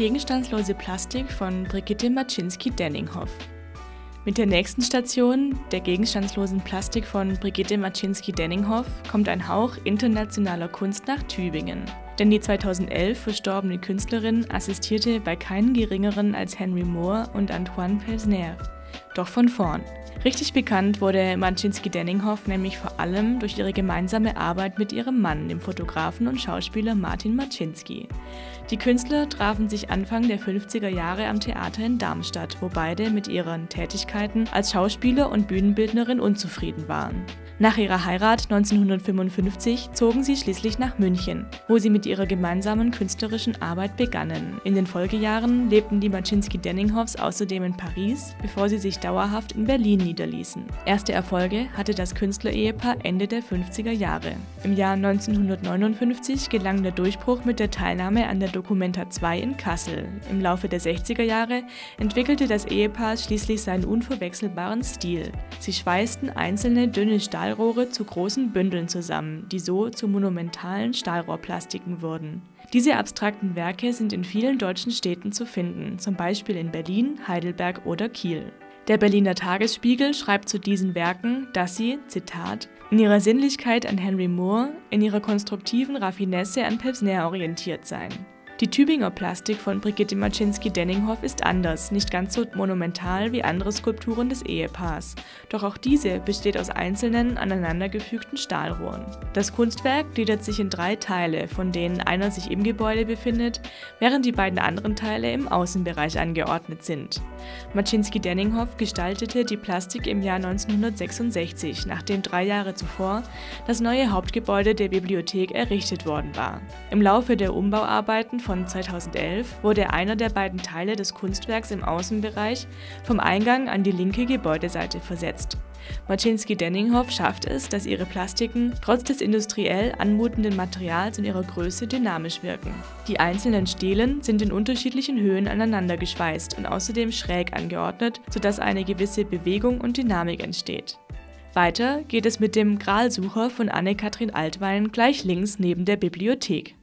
gegenstandslose Plastik von Brigitte Maczynski-Denninghoff. Mit der nächsten Station, der gegenstandslosen Plastik von Brigitte Maczynski-Denninghoff, kommt ein Hauch internationaler Kunst nach Tübingen. Denn die 2011 verstorbene Künstlerin assistierte bei keinen geringeren als Henry Moore und Antoine Pelsner. Doch von vorn. Richtig bekannt wurde Marczynski-Denninghoff nämlich vor allem durch ihre gemeinsame Arbeit mit ihrem Mann, dem Fotografen und Schauspieler Martin Marczynski. Die Künstler trafen sich Anfang der 50er Jahre am Theater in Darmstadt, wo beide mit ihren Tätigkeiten als Schauspieler und Bühnenbildnerin unzufrieden waren. Nach ihrer Heirat 1955 zogen sie schließlich nach München, wo sie mit ihrer gemeinsamen künstlerischen Arbeit begannen. In den Folgejahren lebten die Marczynski-Denninghoffs außerdem in Paris, bevor sie sich dauerhaft in Berlin niederließen. Erste Erfolge hatte das Künstlerehepaar Ende der 50er Jahre. Im Jahr 1959 gelang der Durchbruch mit der Teilnahme an der Documenta 2 in Kassel. Im Laufe der 60er Jahre entwickelte das Ehepaar schließlich seinen unverwechselbaren Stil. Sie schweißten einzelne dünne Stahl Stahlrohre zu großen Bündeln zusammen, die so zu monumentalen Stahlrohrplastiken wurden. Diese abstrakten Werke sind in vielen deutschen Städten zu finden, zum Beispiel in Berlin, Heidelberg oder Kiel. Der Berliner Tagesspiegel schreibt zu diesen Werken, dass sie, Zitat, in ihrer Sinnlichkeit an Henry Moore, in ihrer konstruktiven Raffinesse an Pevsner orientiert seien. Die Tübinger Plastik von Brigitte Maczynski-Denninghoff ist anders, nicht ganz so monumental wie andere Skulpturen des Ehepaars. Doch auch diese besteht aus einzelnen, aneinandergefügten Stahlrohren. Das Kunstwerk gliedert sich in drei Teile, von denen einer sich im Gebäude befindet, während die beiden anderen Teile im Außenbereich angeordnet sind. Maczynski-Denninghoff gestaltete die Plastik im Jahr 1966, nachdem drei Jahre zuvor das neue Hauptgebäude der Bibliothek errichtet worden war. Im Laufe der Umbauarbeiten von 2011 wurde einer der beiden Teile des Kunstwerks im Außenbereich vom Eingang an die linke Gebäudeseite versetzt. Marczynski-Denninghoff schafft es, dass ihre Plastiken trotz des industriell anmutenden Materials und ihrer Größe dynamisch wirken. Die einzelnen Stelen sind in unterschiedlichen Höhen aneinander geschweißt und außerdem schräg angeordnet, sodass eine gewisse Bewegung und Dynamik entsteht. Weiter geht es mit dem Gralsucher von Anne-Kathrin Altwein gleich links neben der Bibliothek.